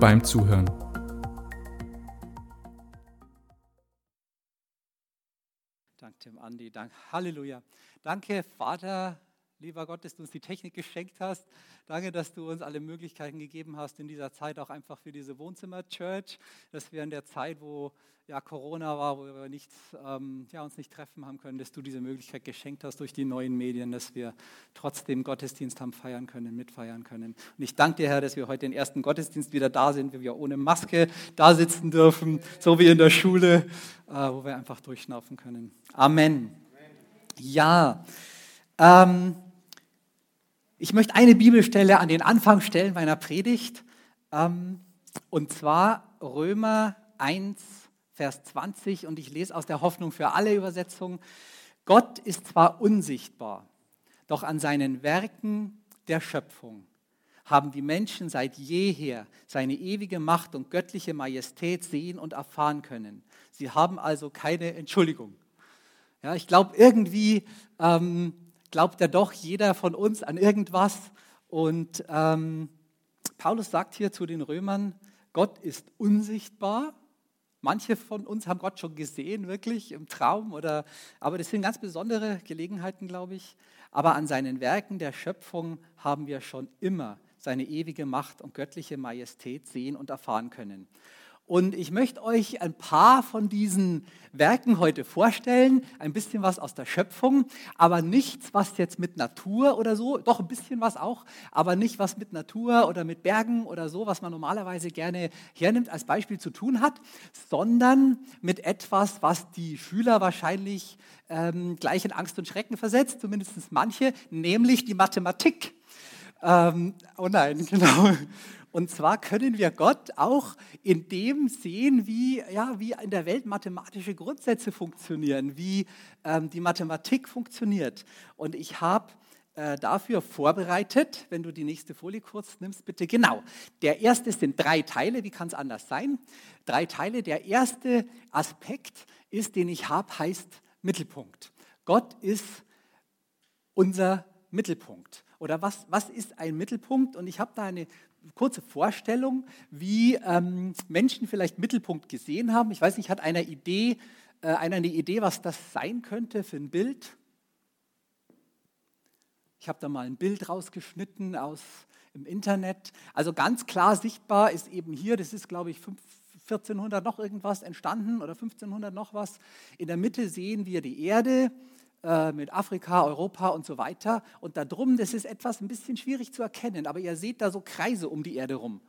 beim Zuhören. Danke, Tim Andi. Dank, Halleluja. Danke, Vater, lieber Gott, dass du uns die Technik geschenkt hast. Danke, dass du uns alle Möglichkeiten gegeben hast in dieser Zeit, auch einfach für diese Wohnzimmer-Church, dass wir in der Zeit, wo ja, Corona war, wo wir nicht, ähm, ja, uns nicht treffen haben können, dass du diese Möglichkeit geschenkt hast durch die neuen Medien, dass wir trotzdem Gottesdienst haben feiern können, mitfeiern können. Und ich danke dir, Herr, dass wir heute den ersten Gottesdienst wieder da sind, wie wir ohne Maske da sitzen dürfen, so wie in der Schule, äh, wo wir einfach durchschnaufen können. Amen. Ja, ähm, ich möchte eine Bibelstelle an den Anfang stellen meiner Predigt, ähm, und zwar Römer 1, Vers 20 und ich lese aus der Hoffnung für alle Übersetzungen. Gott ist zwar unsichtbar, doch an seinen Werken der Schöpfung haben die Menschen seit jeher seine ewige Macht und göttliche Majestät sehen und erfahren können. Sie haben also keine Entschuldigung. Ja, ich glaube, irgendwie ähm, glaubt ja doch jeder von uns an irgendwas. Und ähm, Paulus sagt hier zu den Römern, Gott ist unsichtbar, Manche von uns haben Gott schon gesehen, wirklich im Traum, oder, aber das sind ganz besondere Gelegenheiten, glaube ich. Aber an seinen Werken der Schöpfung haben wir schon immer seine ewige Macht und göttliche Majestät sehen und erfahren können. Und ich möchte euch ein paar von diesen Werken heute vorstellen, ein bisschen was aus der Schöpfung, aber nichts, was jetzt mit Natur oder so, doch ein bisschen was auch, aber nicht was mit Natur oder mit Bergen oder so, was man normalerweise gerne hernimmt als Beispiel zu tun hat, sondern mit etwas, was die Schüler wahrscheinlich ähm, gleich in Angst und Schrecken versetzt, zumindest manche, nämlich die Mathematik. Ähm, oh nein, genau. Und zwar können wir Gott auch in dem sehen, wie, ja, wie in der Welt mathematische Grundsätze funktionieren, wie ähm, die Mathematik funktioniert. Und ich habe äh, dafür vorbereitet, wenn du die nächste Folie kurz nimmst, bitte. Genau. Der erste sind drei Teile, wie kann es anders sein? Drei Teile. Der erste Aspekt ist, den ich habe, heißt Mittelpunkt. Gott ist unser Mittelpunkt. Oder was, was ist ein Mittelpunkt? Und ich habe da eine kurze Vorstellung, wie ähm, Menschen vielleicht Mittelpunkt gesehen haben. Ich weiß nicht, hat einer Idee, äh, einer eine Idee, was das sein könnte für ein Bild? Ich habe da mal ein Bild rausgeschnitten aus im Internet. Also ganz klar sichtbar ist eben hier, das ist glaube ich 1400 noch irgendwas entstanden oder 1500 noch was. In der Mitte sehen wir die Erde, äh, mit Afrika, Europa und so weiter. Und da drum, das ist etwas ein bisschen schwierig zu erkennen, aber ihr seht da so Kreise um die Erde rum.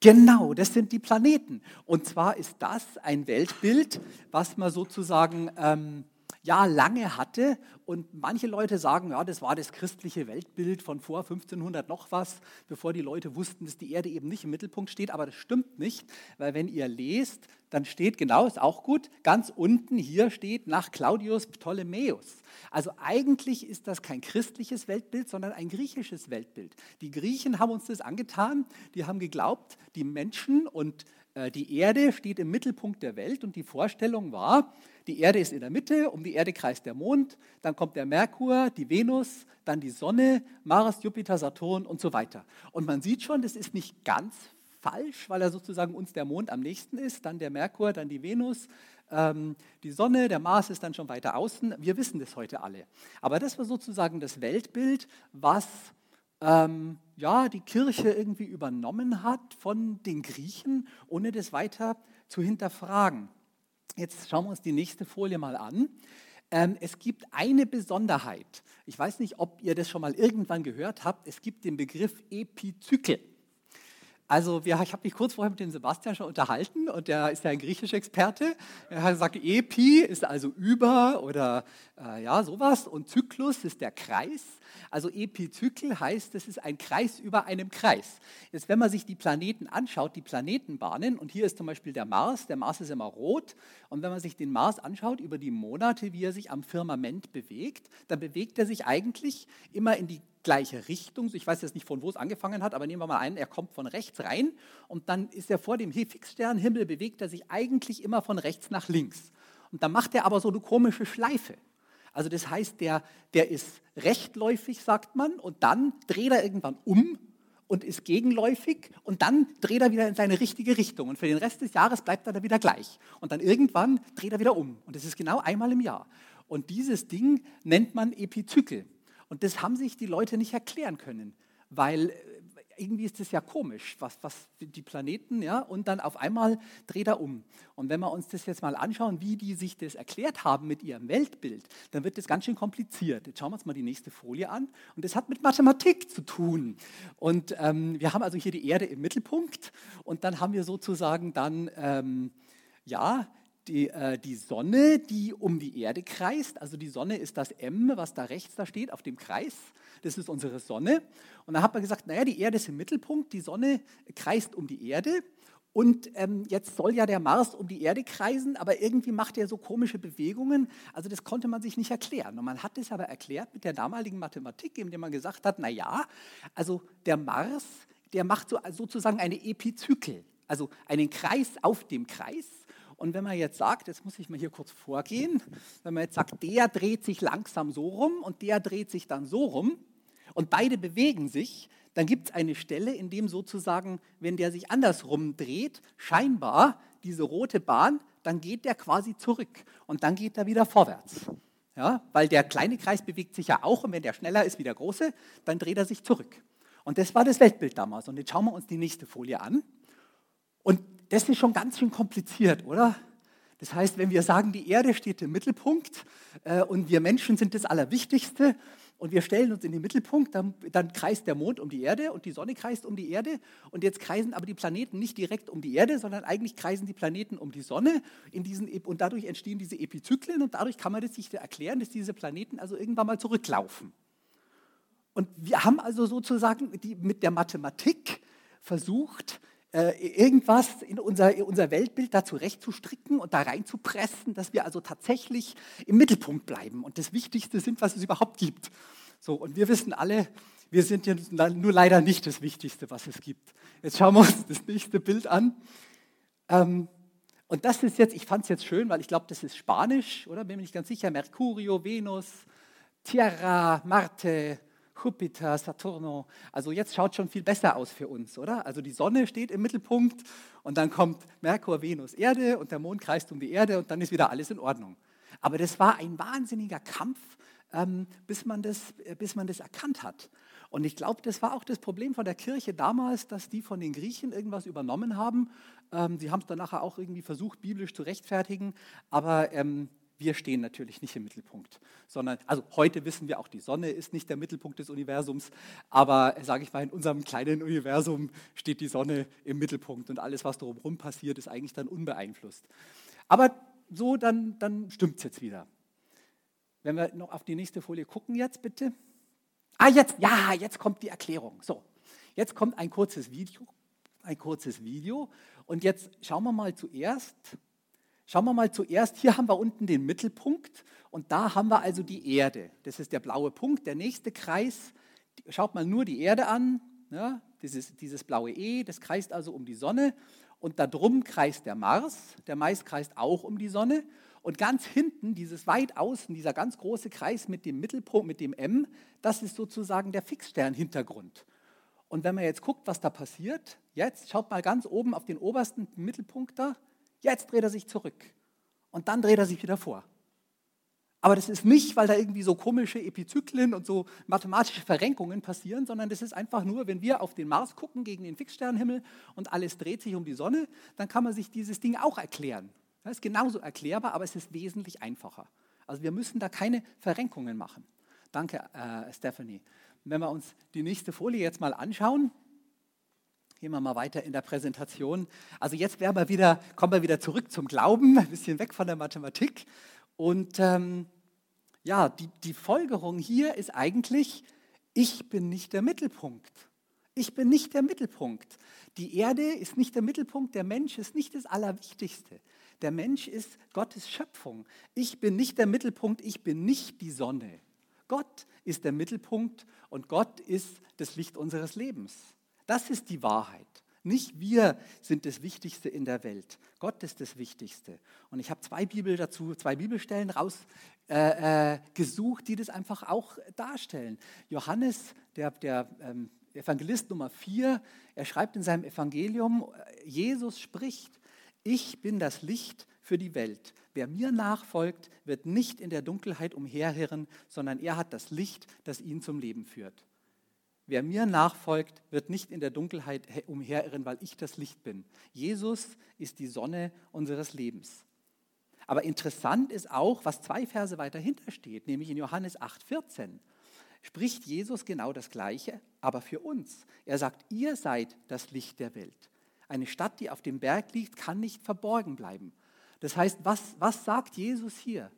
Genau, das sind die Planeten. Und zwar ist das ein Weltbild, was man sozusagen ähm, ja lange hatte. Und manche Leute sagen, ja, das war das christliche Weltbild von vor 1500 noch was, bevor die Leute wussten, dass die Erde eben nicht im Mittelpunkt steht. Aber das stimmt nicht, weil wenn ihr lest, dann steht genau, ist auch gut, ganz unten hier steht nach Claudius Ptolemäus. Also eigentlich ist das kein christliches Weltbild, sondern ein griechisches Weltbild. Die Griechen haben uns das angetan, die haben geglaubt, die Menschen und äh, die Erde steht im Mittelpunkt der Welt und die Vorstellung war, die Erde ist in der Mitte, um die Erde kreist der Mond, dann kommt der Merkur, die Venus, dann die Sonne, Mars, Jupiter, Saturn und so weiter. Und man sieht schon, das ist nicht ganz falsch, weil er sozusagen uns der Mond am nächsten ist, dann der Merkur, dann die Venus, ähm, die Sonne, der Mars ist dann schon weiter außen. Wir wissen das heute alle. Aber das war sozusagen das Weltbild, was ähm, ja, die Kirche irgendwie übernommen hat von den Griechen, ohne das weiter zu hinterfragen. Jetzt schauen wir uns die nächste Folie mal an. Ähm, es gibt eine Besonderheit. Ich weiß nicht, ob ihr das schon mal irgendwann gehört habt. Es gibt den Begriff Epizykel. Also wir, ich habe mich kurz vorher mit dem Sebastian schon unterhalten und der ist ja ein griechischer Experte. Er hat gesagt, Epi ist also über oder äh, ja sowas und Zyklus ist der Kreis. Also Epizykel heißt, es ist ein Kreis über einem Kreis. Jetzt, wenn man sich die Planeten anschaut, die Planetenbahnen, und hier ist zum Beispiel der Mars, der Mars ist immer rot, und wenn man sich den Mars anschaut über die Monate, wie er sich am Firmament bewegt, dann bewegt er sich eigentlich immer in die gleiche Richtung. Ich weiß jetzt nicht, von wo es angefangen hat, aber nehmen wir mal an, er kommt von rechts rein und dann ist er vor dem Fixsternhimmel, bewegt er sich eigentlich immer von rechts nach links. Und dann macht er aber so eine komische Schleife. Also das heißt, der, der ist rechtläufig, sagt man, und dann dreht er irgendwann um und ist gegenläufig und dann dreht er wieder in seine richtige Richtung. Und für den Rest des Jahres bleibt er da wieder gleich. Und dann irgendwann dreht er wieder um. Und das ist genau einmal im Jahr. Und dieses Ding nennt man Epizykel. Und das haben sich die Leute nicht erklären können, weil äh, irgendwie ist das ja komisch, was, was die Planeten, ja, und dann auf einmal dreht er um. Und wenn wir uns das jetzt mal anschauen, wie die sich das erklärt haben mit ihrem Weltbild, dann wird das ganz schön kompliziert. Jetzt schauen wir uns mal die nächste Folie an. Und das hat mit Mathematik zu tun. Und ähm, wir haben also hier die Erde im Mittelpunkt und dann haben wir sozusagen dann, ähm, ja, die, äh, die Sonne, die um die Erde kreist. Also die Sonne ist das M, was da rechts da steht auf dem Kreis. Das ist unsere Sonne. Und da hat man gesagt, naja, die Erde ist im Mittelpunkt, die Sonne kreist um die Erde. Und ähm, jetzt soll ja der Mars um die Erde kreisen, aber irgendwie macht er so komische Bewegungen. Also das konnte man sich nicht erklären. Und man hat es aber erklärt mit der damaligen Mathematik, indem man gesagt hat, naja, also der Mars, der macht so, sozusagen eine Epizykel, also einen Kreis auf dem Kreis. Und wenn man jetzt sagt, jetzt muss ich mal hier kurz vorgehen, wenn man jetzt sagt, der dreht sich langsam so rum und der dreht sich dann so rum und beide bewegen sich, dann gibt es eine Stelle, in dem sozusagen, wenn der sich andersrum dreht, scheinbar diese rote Bahn, dann geht der quasi zurück und dann geht er wieder vorwärts. Ja, weil der kleine Kreis bewegt sich ja auch und wenn der schneller ist wie der große, dann dreht er sich zurück. Und das war das Weltbild damals. Und jetzt schauen wir uns die nächste Folie an. Und das ist schon ganz schön kompliziert, oder? Das heißt, wenn wir sagen, die Erde steht im Mittelpunkt äh, und wir Menschen sind das Allerwichtigste und wir stellen uns in den Mittelpunkt, dann, dann, kreist der Mond um die Erde und die Sonne kreist um die Erde und jetzt kreisen aber die Planeten nicht direkt um die Erde, sondern eigentlich kreisen die Planeten um die Sonne in diesen, und dadurch entstehen diese Epizyklen und dadurch kann man das sich erklären, dass diese Planeten also irgendwann mal zurücklaufen. Und wir haben also sozusagen die, mit der Mathematik versucht, äh, irgendwas in unser, in unser Weltbild da zurechtzustricken und da reinzupressen, dass wir also tatsächlich im Mittelpunkt bleiben und das Wichtigste sind, was es überhaupt gibt. So, und wir wissen alle, wir sind ja nur leider nicht das Wichtigste, was es gibt. Jetzt schauen wir uns das nächste Bild an. Ähm, und das ist jetzt, ich fand es jetzt schön, weil ich glaube, das ist Spanisch, oder? Bin mir nicht ganz sicher. Mercurio, Venus, Tierra, Marte, Jupiter, Saturno. Also jetzt schaut schon viel besser aus für uns, oder? Also die Sonne steht im Mittelpunkt und dann kommt Merkur, Venus, Erde und der Mond kreist um die Erde und dann ist wieder alles in Ordnung. Aber das war ein wahnsinniger Kampf, ähm, bis, man das, äh, bis man das erkannt hat. Und ich glaube, das war auch das Problem von der Kirche damals, dass die von den Griechen irgendwas übernommen haben. Ähm, sie haben es dann nachher auch irgendwie versucht, biblisch zu rechtfertigen, aber ähm, wir stehen natürlich nicht im Mittelpunkt, sondern, also heute wissen wir auch, die Sonne ist nicht der Mittelpunkt des Universums, aber sage ich mal, in unserem kleinen Universum steht die Sonne im Mittelpunkt und alles, was drumherum passiert, ist eigentlich dann unbeeinflusst. Aber so, dann, dann stimmt es jetzt wieder. Wenn wir noch auf die nächste Folie gucken jetzt, bitte. Ah, jetzt, ja, jetzt kommt die Erklärung. So, jetzt kommt ein kurzes Video, ein kurzes Video und jetzt schauen wir mal zuerst, Schauen wir mal zuerst, hier haben wir unten den Mittelpunkt und da haben wir also die Erde. Das ist der blaue Punkt. Der nächste Kreis, schaut mal nur die Erde an, ja, dieses, dieses blaue E, das kreist also um die Sonne und da drum kreist der Mars. Der Mars kreist auch um die Sonne und ganz hinten, dieses weit außen, dieser ganz große Kreis mit dem Mittelpunkt, mit dem M, das ist sozusagen der Fixsternhintergrund. Und wenn man jetzt guckt, was da passiert, jetzt schaut mal ganz oben auf den obersten Mittelpunkt da, Jetzt dreht er sich zurück und dann dreht er sich wieder vor. Aber das ist nicht, weil da irgendwie so komische Epizyklen und so mathematische Verrenkungen passieren, sondern das ist einfach nur, wenn wir auf den Mars gucken gegen den Fixsternenhimmel und alles dreht sich um die Sonne, dann kann man sich dieses Ding auch erklären. Das ist genauso erklärbar, aber es ist wesentlich einfacher. Also wir müssen da keine Verrenkungen machen. Danke, äh, Stephanie. Wenn wir uns die nächste Folie jetzt mal anschauen, Gehen wir mal weiter in der Präsentation. Also jetzt wir wieder, kommen wir wieder zurück zum Glauben, ein bisschen weg von der Mathematik. Und ähm, ja, die, die Folgerung hier ist eigentlich, ich bin nicht der Mittelpunkt. Ich bin nicht der Mittelpunkt. Die Erde ist nicht der Mittelpunkt, der Mensch ist nicht das Allerwichtigste. Der Mensch ist Gottes Schöpfung. Ich bin nicht der Mittelpunkt, ich bin nicht die Sonne. Gott ist der Mittelpunkt und Gott ist das Licht unseres Lebens. Das ist die Wahrheit. Nicht wir sind das Wichtigste in der Welt. Gott ist das Wichtigste. Und ich habe zwei Bibel dazu, zwei Bibelstellen rausgesucht, äh, äh, die das einfach auch darstellen. Johannes, der, der ähm, Evangelist Nummer 4, er schreibt in seinem Evangelium, Jesus spricht, ich bin das Licht für die Welt. Wer mir nachfolgt, wird nicht in der Dunkelheit umherirren, sondern er hat das Licht, das ihn zum Leben führt. Wer mir nachfolgt, wird nicht in der Dunkelheit umherirren, weil ich das Licht bin. Jesus ist die Sonne unseres Lebens. Aber interessant ist auch, was zwei Verse weiter hinter steht, nämlich in Johannes 8,14 spricht Jesus genau das Gleiche, aber für uns. Er sagt, ihr seid das Licht der Welt. Eine Stadt, die auf dem Berg liegt, kann nicht verborgen bleiben. Das heißt, was, was sagt Jesus hier?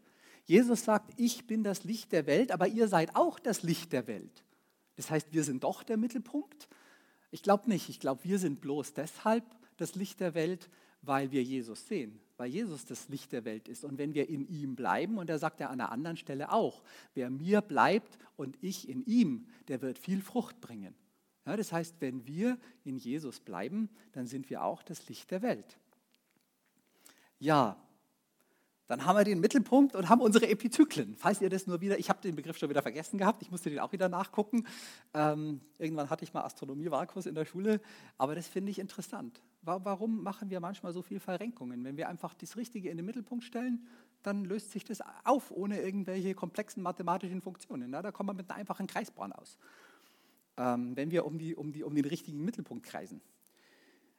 Jesus sagt, ich bin das Licht der Welt, aber ihr seid auch das Licht der Welt. Das heißt, wir sind doch der Mittelpunkt? Ich glaube nicht. Ich glaube, wir sind bloß deshalb das Licht der Welt, weil wir Jesus sehen, weil Jesus das Licht der Welt ist. Und wenn wir in ihm bleiben, und er sagt ja an einer anderen Stelle auch, wer mir bleibt und ich in ihm, der wird viel Frucht bringen. Ja, das heißt, wenn wir in Jesus bleiben, dann sind wir auch das Licht der Welt. Ja, dann haben wir den Mittelpunkt und haben unsere Epizyklen. Falls ihr das nur wieder, ich habe den Begriff schon wieder vergessen gehabt, ich musste den auch wieder nachgucken. Ähm, irgendwann hatte ich mal Astronomie-Wahlkurs in der Schule, aber das finde ich interessant. Warum machen wir manchmal so viel Verrenkungen? Wenn wir einfach das Richtige in den Mittelpunkt stellen, dann löst sich das auf, ohne irgendwelche komplexen mathematischen Funktionen. Ja, da kommt man mit einer einfachen Kreisbahn aus, ähm, wenn wir um, die, um, die, um den richtigen Mittelpunkt kreisen.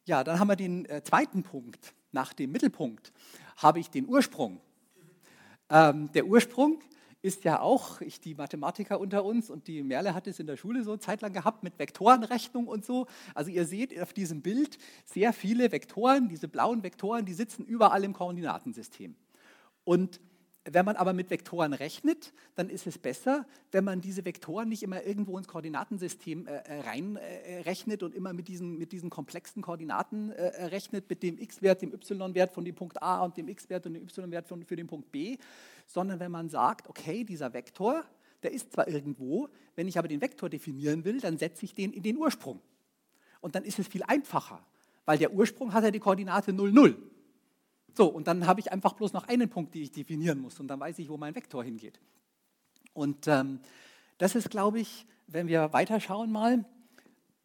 Ja, dann haben wir den äh, zweiten Punkt. Nach dem Mittelpunkt habe ich den Ursprung. Ähm, der Ursprung ist ja auch, ich die Mathematiker unter uns und die Merle hat es in der Schule so zeitlang gehabt mit Vektorenrechnung und so. Also ihr seht auf diesem Bild sehr viele Vektoren, diese blauen Vektoren, die sitzen überall im Koordinatensystem. Und wenn man aber mit Vektoren rechnet, dann ist es besser, wenn man diese Vektoren nicht immer irgendwo ins Koordinatensystem äh, äh reinrechnet äh, und immer mit diesen, mit diesen komplexen Koordinaten äh, rechnet, mit dem x-Wert, dem y-Wert von dem Punkt A und dem x-Wert und dem y-Wert für den Punkt B, sondern wenn man sagt, okay, dieser Vektor, der ist zwar irgendwo, wenn ich aber den Vektor definieren will, dann setze ich den in den Ursprung. Und dann ist es viel einfacher, weil der Ursprung hat ja die Koordinate 0, 0. So, und dann habe ich einfach bloß noch einen Punkt, den ich definieren muss und dann weiß ich, wo mein Vektor hingeht. Und ähm, das ist, glaube ich, wenn wir weiterschauen mal,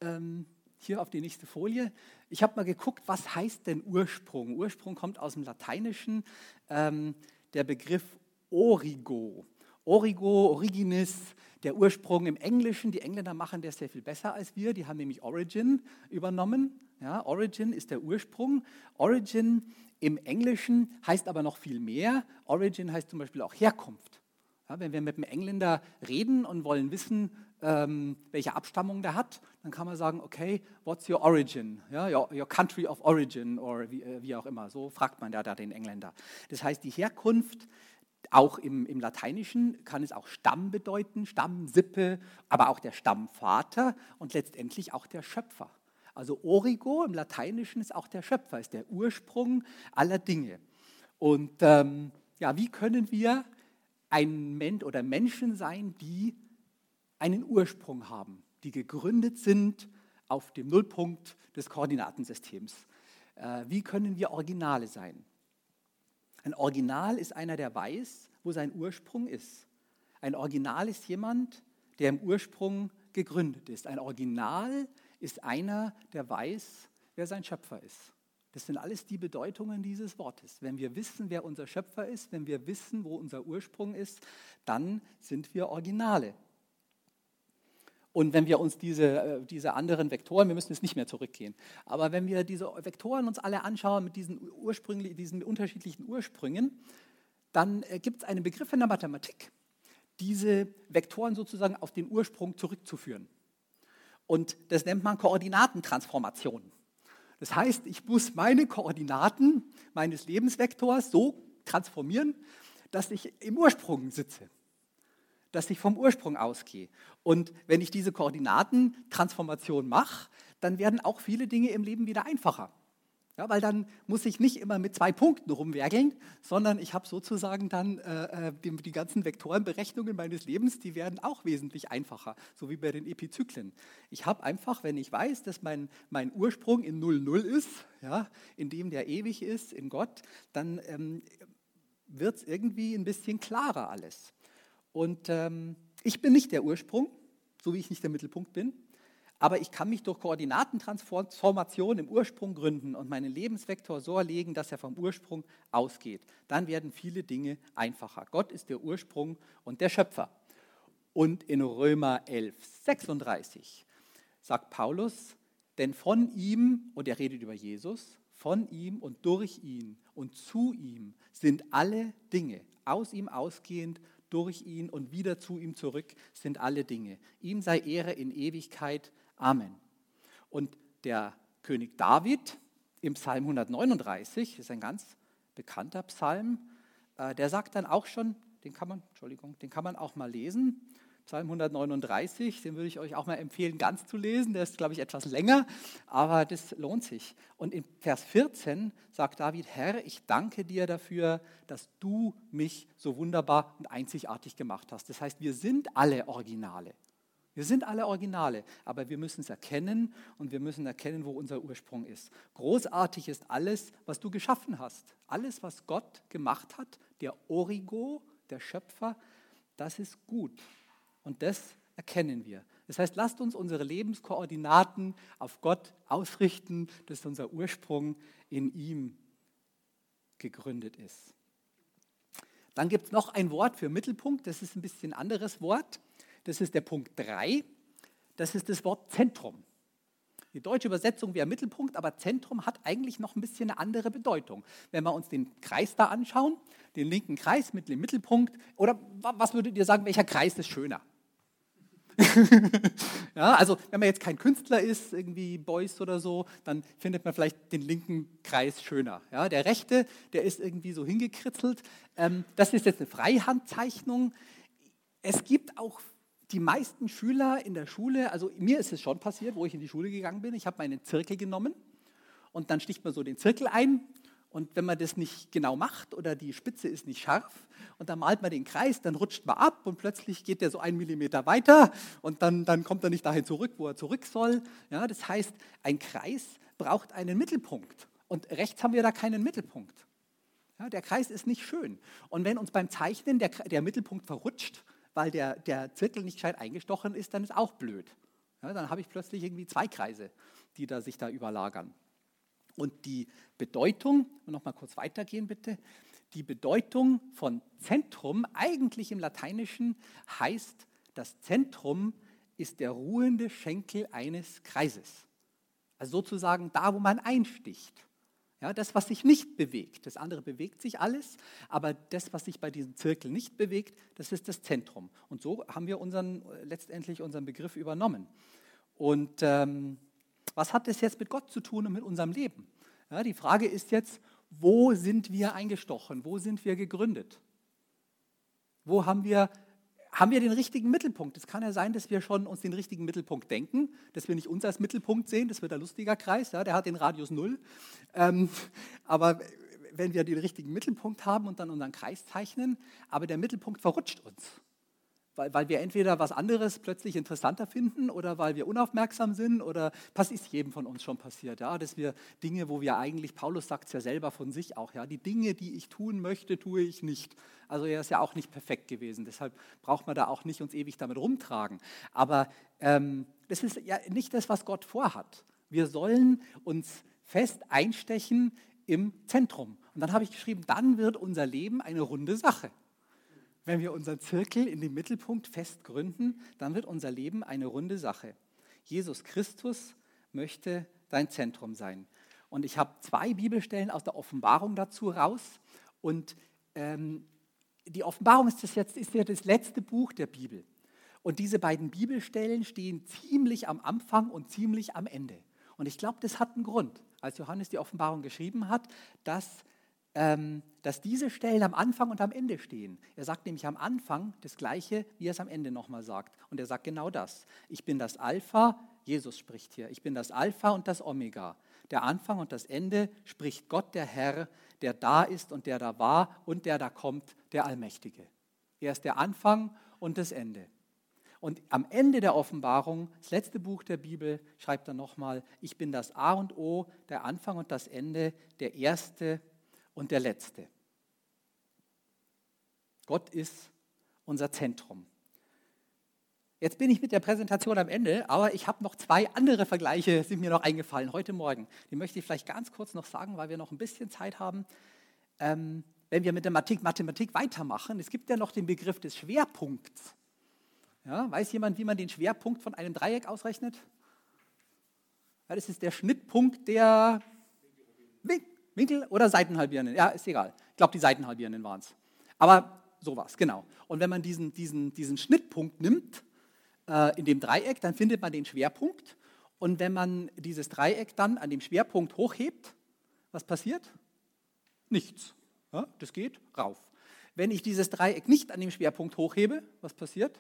ähm, hier auf die nächste Folie. Ich habe mal geguckt, was heißt denn Ursprung? Ursprung kommt aus dem Lateinischen, ähm, der Begriff Origo. Origo, Originis, der Ursprung im Englischen. Die Engländer machen das sehr viel besser als wir. Die haben nämlich Origin übernommen. Ja, Origin ist der Ursprung. Origin im Englischen heißt aber noch viel mehr. Origin heißt zum Beispiel auch Herkunft. Ja, wenn wir mit einem Engländer reden und wollen wissen, ähm, welche Abstammung der hat, dann kann man sagen, okay, what's your origin? Ja, your, your country of origin oder wie, äh, wie, auch immer. So fragt man da, da den Engländer. Das heißt, die Herkunft, auch im, im Lateinischen kann es auch Stamm bedeuten, Stamm, Sippe, aber auch der Stammvater und letztendlich auch der Schöpfer. Also Origo im Lateinischen ist auch der Schöpfer, ist der Ursprung aller Dinge. Und ähm, ja, wie können wir ein Mensch oder Menschen sein, die einen Ursprung haben, die gegründet sind auf dem Nullpunkt des Koordinatensystems? Äh, wie können wir Originale sein? Ein Original ist einer, der weiß, wo sein Ursprung ist. Ein Original ist jemand, der im Ursprung gegründet ist. Ein Original ist einer, der weiß, wer sein Schöpfer ist. Das sind alles die Bedeutungen dieses Wortes. Wenn wir wissen, wer unser Schöpfer ist, wenn wir wissen, wo unser Ursprung ist, dann sind wir Originale. Und wenn wir uns diese, äh, diese anderen Vektoren, wir müssen jetzt nicht mehr zurückgehen, aber wenn wir diese Vektoren uns alle anschauen mit diesen, ursprünglich, diesen unterschiedlichen Ursprüngen, dann äh, gibt es einen Begriff in der Mathematik, diese Vektoren sozusagen auf den Ursprung zurückzuführen. Und das nennt man Koordinatentransformation. Das heißt, ich muss meine Koordinaten meines Lebensvektors so transformieren, dass ich im Ursprung sitze, dass ich vom Ursprung ausgehe. Und wenn ich diese Koordinatentransformation mache, dann werden auch viele Dinge im Leben wieder einfacher. Ja, weil dann muss ich nicht immer mit zwei Punkten rumwerkeln, sondern ich habe sozusagen dann äh, äh, die, die, ganzen Vektorenberechnungen meines Lebens, die werden auch wesentlich einfacher, so wie bei den Epizyklen. Ich habe einfach, wenn ich weiß, dass mein, mein Ursprung in 0,0 ist, ja, in dem der ewig ist, in Gott, dann ähm, wird es irgendwie ein bisschen klarer alles. Und ähm, ich bin nicht der Ursprung, so wie ich nicht der Mittelpunkt bin, aber ich kann mich durch Koordinatentransformation im Ursprung gründen und meinen Lebensvektor so erlegen, dass er vom Ursprung ausgeht. Dann werden viele Dinge einfacher. Gott ist der Ursprung und der Schöpfer. Und in Römer 11, 36 sagt Paulus, denn von ihm, und er redet über Jesus, von ihm und durch ihn und zu ihm sind alle Dinge, aus ihm ausgehend, durch ihn und wieder zu ihm zurück sind alle Dinge. Ihm sei Ehre in Ewigkeit. Amen. Und der König David im Psalm 139, das ist ein ganz bekannter Psalm, äh, der sagt dann auch schon, den kann man, Entschuldigung, den kann man auch mal lesen. Psalm 139, den würde ich euch auch mal empfehlen, ganz zu lesen. Der ist, glaube ich, etwas länger, aber das lohnt sich. Und in Vers 14 sagt David, Herr, ich danke dir dafür, dass du mich so wunderbar und einzigartig gemacht hast. Das heißt, wir sind alle Originale. Wir sind alle Originale, aber wir müssen es erkennen und wir müssen erkennen, wo unser Ursprung ist. Großartig ist alles, was du geschaffen hast. Alles, was Gott gemacht hat, der Origo, der Schöpfer, das ist gut. Und das erkennen wir. Das heißt, lasst uns unsere Lebenskoordinaten auf Gott ausrichten, dass unser Ursprung in ihm gegründet ist. Dann gibt es noch ein Wort für Mittelpunkt, das ist ein bisschen anderes Wort. Das ist der Punkt 3. Das ist das Wort Zentrum. Die deutsche Übersetzung wäre Mittelpunkt, aber Zentrum hat eigentlich noch ein bisschen eine andere Bedeutung. Wenn wir uns den Kreis da anschauen, den linken Kreis mit dem Mittelpunkt, oder was würdet ihr sagen, welcher Kreis ist schöner? ja, also wenn man jetzt kein Künstler ist, irgendwie Beuys oder so, dann findet man vielleicht den linken Kreis schöner. Ja, der rechte, der ist irgendwie so hingekritzelt. Ähm, das ist jetzt eine Freihandzeichnung. Es gibt auch die meisten Schüler in der Schule, also mir ist es schon passiert, wo ich in die Schule gegangen bin, ich habe meinen Zirkel genommen und dann sticht man so den Zirkel ein und wenn man das nicht genau macht oder die Spitze ist nicht scharf und dann malt man den Kreis, dann rutscht man ab und plötzlich geht der so einen Millimeter weiter und dann, dann kommt er nicht dahin zurück, wo er zurück soll. Ja, das heißt, ein Kreis braucht einen Mittelpunkt und rechts haben wir da keinen Mittelpunkt. Ja, der Kreis ist nicht schön. Und wenn uns beim Zeichnen der, der Mittelpunkt verrutscht, weil der, der Zirkel nicht gescheit eingestochen ist, dann ist auch blöd. Ja, dann habe ich plötzlich irgendwie zwei Kreise, die da sich da überlagern. Und die Bedeutung, noch mal kurz weitergehen bitte, die Bedeutung von Zentrum eigentlich im Lateinischen heißt, das Zentrum ist der ruhende Schenkel eines Kreises. Also sozusagen da, wo man einsticht. Ja, das, was sich nicht bewegt. Das andere bewegt sich alles, aber das, was sich bei diesem Zirkel nicht bewegt, das ist das Zentrum. Und so haben wir unseren, letztendlich unseren Begriff übernommen. Und ähm, was hat das jetzt mit Gott zu tun und mit unserem Leben? Ja, die Frage ist jetzt, wo sind wir eingestochen? Wo sind wir gegründet? Wo haben wir haben wir den richtigen Mittelpunkt. Es kann ja sein, dass wir schon uns den richtigen Mittelpunkt denken, dass wir nicht uns als Mittelpunkt sehen, das wird ein lustiger Kreis, ja, der hat den Radius null. Ähm, aber wenn wir den richtigen Mittelpunkt haben und dann unseren Kreis zeichnen, aber der Mittelpunkt verrutscht uns weil, weil wir entweder was anderes plötzlich interessanter finden oder weil wir unaufmerksam sind oder das ist jedem von uns schon passiert, ja, dass wir Dinge, wo wir eigentlich, Paulus sagt es ja selber von sich auch, ja, die Dinge, die ich tun möchte, tue ich nicht. Also er ist ja auch nicht perfekt gewesen, deshalb braucht man da auch nicht uns ewig damit rumtragen. Aber ähm, das ist ja nicht das, was Gott vorhat. Wir sollen uns fest einstechen im Zentrum. Und dann habe ich geschrieben, dann wird unser Leben eine runde Sache. Wenn wir unseren Zirkel in den Mittelpunkt fest gründen, dann wird unser Leben eine runde Sache. Jesus Christus möchte dein Zentrum sein. Und ich habe zwei Bibelstellen aus der Offenbarung dazu raus. Und ähm, die Offenbarung ist, das jetzt, ist ja das letzte Buch der Bibel. Und diese beiden Bibelstellen stehen ziemlich am Anfang und ziemlich am Ende. Und ich glaube, das hat einen Grund, als Johannes die Offenbarung geschrieben hat, dass, dass diese Stellen am Anfang und am Ende stehen. Er sagt nämlich am Anfang das Gleiche, wie er es am Ende nochmal sagt. Und er sagt genau das. Ich bin das Alpha, Jesus spricht hier, ich bin das Alpha und das Omega. Der Anfang und das Ende spricht Gott, der Herr, der da ist und der da war und der da kommt, der Allmächtige. Er ist der Anfang und das Ende. Und am Ende der Offenbarung, das letzte Buch der Bibel, schreibt er nochmal, ich bin das A und O, der Anfang und das Ende, der Erste und der Letzte. Gott ist unser Zentrum. Jetzt bin ich mit der Präsentation am Ende, aber ich habe noch zwei andere Vergleiche, sind mir noch eingefallen heute Morgen. Die möchte ich vielleicht ganz kurz noch sagen, weil wir noch ein bisschen Zeit haben. Ähm, wenn wir mit der Mathematik, Mathematik weitermachen, es gibt ja noch den Begriff des Schwerpunkts. Ja, weiß jemand, wie man den Schwerpunkt von einem Dreieck ausrechnet? Ja, das ist der Schnittpunkt der Winkel oder Seitenhalbierenden. Ja, ist egal. Ich glaube, die Seitenhalbierenden waren es. Aber sowas, genau. Und wenn man diesen, diesen, diesen Schnittpunkt nimmt äh, in dem Dreieck, dann findet man den Schwerpunkt. Und wenn man dieses Dreieck dann an dem Schwerpunkt hochhebt, was passiert? Nichts. Ja, das geht rauf. Wenn ich dieses Dreieck nicht an dem Schwerpunkt hochhebe, was passiert?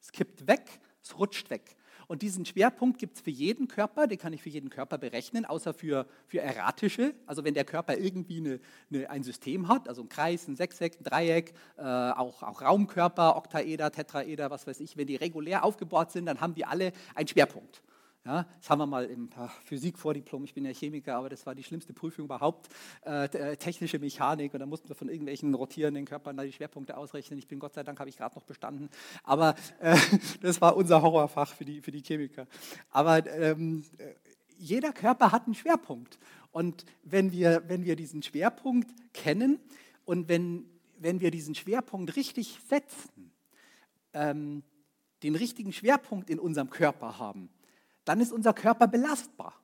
Es kippt weg, es rutscht weg. Und diesen Schwerpunkt gibt es für jeden Körper, den kann ich für jeden Körper berechnen, außer für, für erratische. Also wenn der Körper irgendwie eine, eine, ein System hat, also ein Kreis, ein Sechseck, ein Dreieck, äh, auch, auch Raumkörper, Oktaeder, Tetraeder, was weiß ich, wenn die regulär aufgebaut sind, dann haben die alle einen Schwerpunkt. Ja, das haben wir mal im Physik Vordiplom, ich bin ja Chemiker, aber das war die schlimmste Prüfung überhaupt, äh, äh, technische Mechanik und da mussten wir von irgendwelchen rotierenden Körpern da die Schwerpunkte ausrechnen. Ich bin Gott sei Dank, habe ich gerade noch bestanden, aber äh, das war unser Horrorfach für die, für die Chemiker. Aber ähm, äh, jeder Körper hat einen Schwerpunkt und wenn wir, wenn wir diesen Schwerpunkt kennen und wenn, wenn wir diesen Schwerpunkt richtig setzen, ähm, den richtigen Schwerpunkt in unserem Körper haben, dann ist unser Körper belastbar.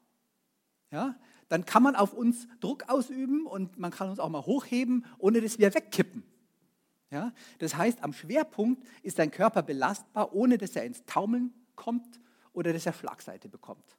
Ja? Dann kann man auf uns Druck ausüben und man kann uns auch mal hochheben, ohne dass wir wegkippen. Ja? Das heißt, am Schwerpunkt ist dein Körper belastbar, ohne dass er ins Taumeln kommt oder dass er Schlagseite bekommt.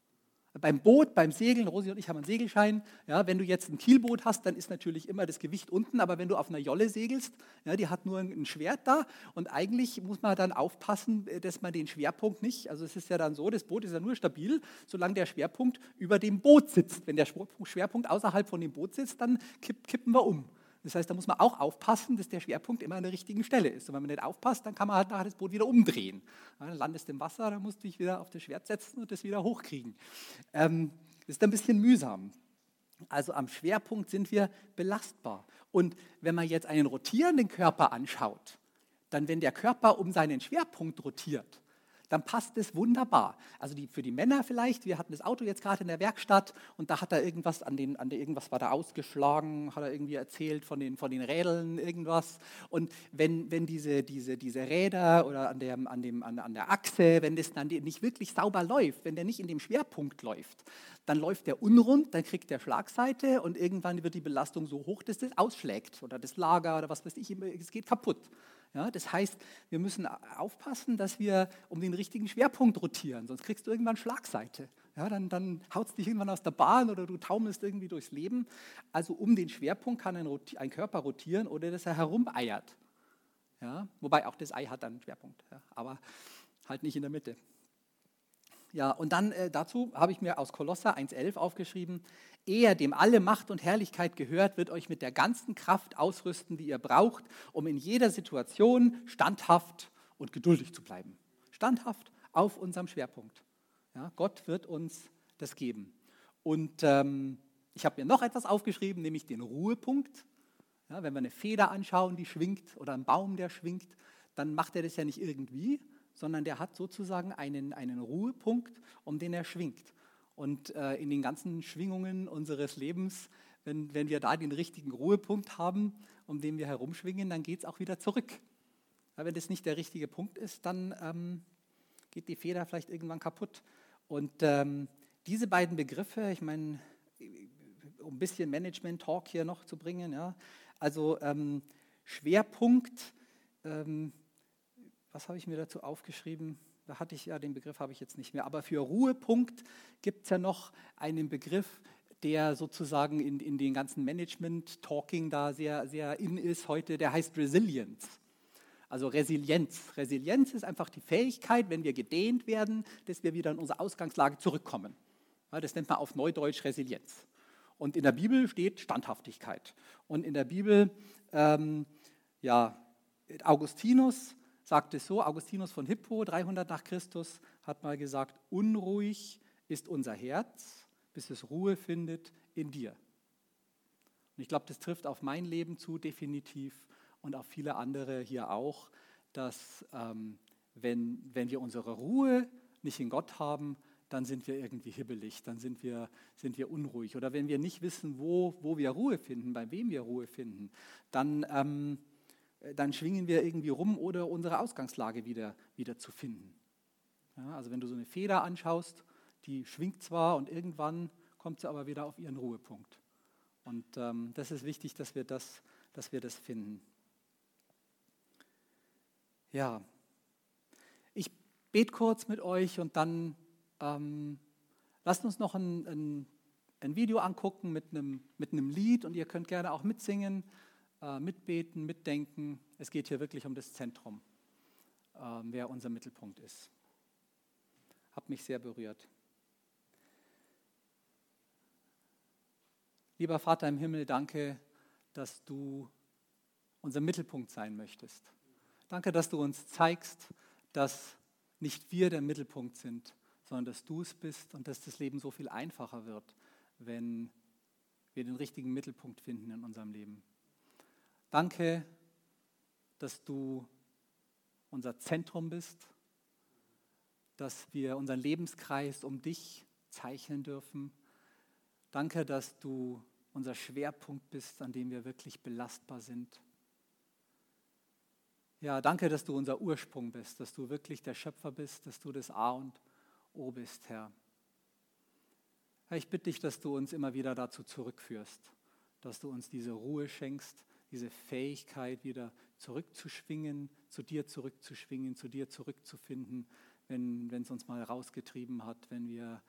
Beim Boot, beim Segeln, Rosi und ich haben einen Segelschein. Ja, wenn du jetzt ein Kielboot hast, dann ist natürlich immer das Gewicht unten, aber wenn du auf einer Jolle segelst, ja, die hat nur ein Schwert da und eigentlich muss man dann aufpassen, äh, dass man den Schwerpunkt nicht, also es ist ja dann so, das Boot ist ja nur stabil, solange der Schwerpunkt über dem Boot sitzt. Wenn der Schwerpunkt außerhalb von dem Boot sitzt, dann kippen wir um. Das heißt, da muss man auch aufpassen, dass der Schwerpunkt immer an der richtigen Stelle ist. Und wenn man nicht aufpasst, dann kann man halt nachher das Boot wieder umdrehen. dann landest du im Wasser, dann musst du dich wieder auf das Schwert setzen und das wieder hochkriegen. Ähm, das ist ein bisschen mühsam. Also am Schwerpunkt sind wir belastbar. Und wenn man jetzt einen rotierenden Körper anschaut, dann wenn der Körper um seinen Schwerpunkt rotiert, dann passt es wunderbar. Also die, für die Männer vielleicht, wir hatten das Auto jetzt gerade in der Werkstatt und da hat er irgendwas an den, an der, irgendwas war da ausgeschlagen, hat er irgendwie erzählt von den, von den Rädeln irgendwas. Und wenn, wenn diese, diese, diese Räder oder an der, an, dem, an, an der Achse, wenn das dann nicht wirklich sauber läuft, wenn der nicht in dem Schwerpunkt läuft, dann läuft der unrund, dann kriegt der Schlagseite und irgendwann wird die Belastung so hoch, dass das ausschlägt oder das Lager oder was weiß ich, es geht kaputt. Ja, das heißt, wir müssen aufpassen, dass wir um den richtigen Schwerpunkt rotieren, sonst kriegst du irgendwann Schlagseite. Ja, dann, dann haut es dich irgendwann aus der Bahn oder du taumelst irgendwie durchs Leben. Also um den Schwerpunkt kann ein, ein Körper rotieren oder dass er herumeiert. Ja, wobei auch das Ei hat dann einen Schwerpunkt, ja, aber halt nicht in der Mitte. Ja, und dann äh, dazu habe ich mir aus Kolosser 1,11 aufgeschrieben, er, dem alle Macht und Herrlichkeit gehört, wird euch mit der ganzen Kraft ausrüsten, die ihr braucht, um in jeder Situation standhaft und geduldig zu bleiben. Standhaft auf unserem Schwerpunkt. Ja, Gott wird uns das geben. Und ähm, ich habe mir noch etwas aufgeschrieben, nämlich den Ruhepunkt. Ja, wenn wir eine Feder anschauen, die schwingt, oder einen Baum, der schwingt, dann macht er das ja nicht irgendwie, sondern der hat sozusagen einen, einen Ruhepunkt, um den er schwingt. Und äh, in den ganzen Schwingungen unseres Lebens, wenn, wenn wir da den richtigen Ruhepunkt haben, um den wir herumschwingen, dann geht es auch wieder zurück. Ja, wenn das nicht der richtige Punkt ist, dann ähm, geht die Feder vielleicht irgendwann kaputt. Und ähm, diese beiden Begriffe, ich meine, um ein bisschen Management-Talk hier noch zu bringen, ja, also ähm, Schwerpunkt, ähm, was habe ich mir dazu aufgeschrieben? Da hatte ich ja den Begriff, habe ich jetzt nicht mehr. Aber für Ruhepunkt gibt es ja noch einen Begriff, der sozusagen in, in den ganzen Management-Talking da sehr, sehr in ist heute, der heißt Resilience. Also Resilienz. Resilienz ist einfach die Fähigkeit, wenn wir gedehnt werden, dass wir wieder in unsere Ausgangslage zurückkommen. Das nennt man auf Neudeutsch Resilienz. Und in der Bibel steht Standhaftigkeit. Und in der Bibel, ähm, ja, Augustinus sagt es so, Augustinus von Hippo, 300 nach Christus, hat mal gesagt, unruhig ist unser Herz, bis es Ruhe findet in dir. Und ich glaube, das trifft auf mein Leben zu, definitiv, und auf viele andere hier auch, dass ähm, wenn, wenn wir unsere Ruhe nicht in Gott haben, dann sind wir irgendwie hibbelig, dann sind wir, sind wir unruhig. Oder wenn wir nicht wissen, wo, wo wir Ruhe finden, bei wem wir Ruhe finden, dann, ähm, dann schwingen wir irgendwie rum oder unsere Ausgangslage wieder, wieder zu finden. Ja, also wenn du so eine Feder anschaust, die schwingt zwar und irgendwann kommt sie aber wieder auf ihren Ruhepunkt. Und ähm, das ist wichtig, dass wir das, dass wir das finden. Ja, ich bete kurz mit euch und dann ähm, lasst uns noch ein, ein, ein, Video angucken mit einem, mit einem Lied und ihr könnt gerne auch mitsingen, äh, mitbeten, mitdenken. Es geht hier wirklich um das Zentrum, äh, wer unser Mittelpunkt ist. Hat mich sehr berührt. Lieber Vater im Himmel, danke, dass du unser Mittelpunkt sein möchtest. Danke, dass du uns zeigst, dass nicht wir der Mittelpunkt sind, sondern dass du es bist und dass das Leben so viel einfacher wird, wenn wir den richtigen Mittelpunkt finden in unserem Leben. Danke, dass du unser Zentrum bist, dass wir unseren Lebenskreis um dich zeichnen dürfen. Danke, dass du unser Schwerpunkt bist, an dem wir wirklich belastbar sind. Ja, danke, dass du unser Ursprung bist, dass du wirklich der Schöpfer bist, dass du das A und O bist, Herr. Herr, ich bitte dich, dass du uns immer wieder dazu zurückführst, dass du uns diese Ruhe schenkst, diese Fähigkeit wieder zurückzuschwingen, zu dir zurückzuschwingen, zu dir zurückzufinden, wenn es uns mal rausgetrieben hat, wenn wir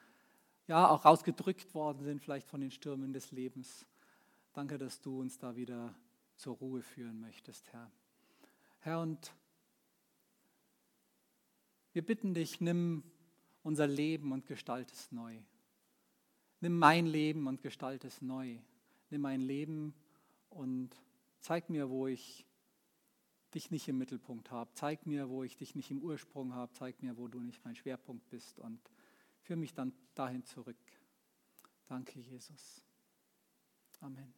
ja auch rausgedrückt worden sind, vielleicht von den Stürmen des Lebens. Danke, dass du uns da wieder zur Ruhe führen möchtest, Herr. Herr, und wir bitten dich, nimm unser Leben und gestalt es neu. Nimm mein Leben und gestalt es neu. Nimm mein Leben und zeig mir, wo ich dich nicht im Mittelpunkt habe. Zeig mir, wo ich dich nicht im Ursprung habe. Zeig mir, wo du nicht mein Schwerpunkt bist und führe mich dann dahin zurück. Danke, Jesus. Amen.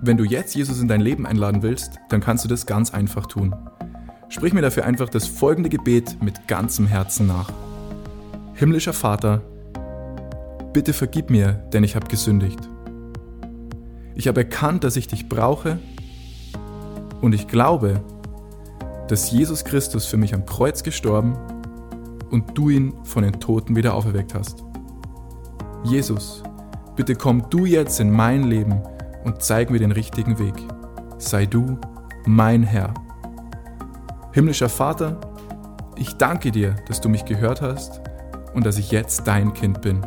Wenn du jetzt Jesus in dein Leben einladen willst, dann kannst du das ganz einfach tun. Sprich mir dafür einfach das folgende Gebet mit ganzem Herzen nach. Himmlischer Vater, bitte vergib mir, denn ich habe gesündigt. Ich habe erkannt, dass ich dich brauche und ich glaube, dass Jesus Christus für mich am Kreuz gestorben und du ihn von den Toten wieder auferweckt hast. Jesus, bitte komm du jetzt in mein Leben und zeig mir den richtigen Weg. Sei du mein Herr. Himmlischer Vater, ich danke dir, dass du mich gehört hast und dass ich jetzt dein Kind bin.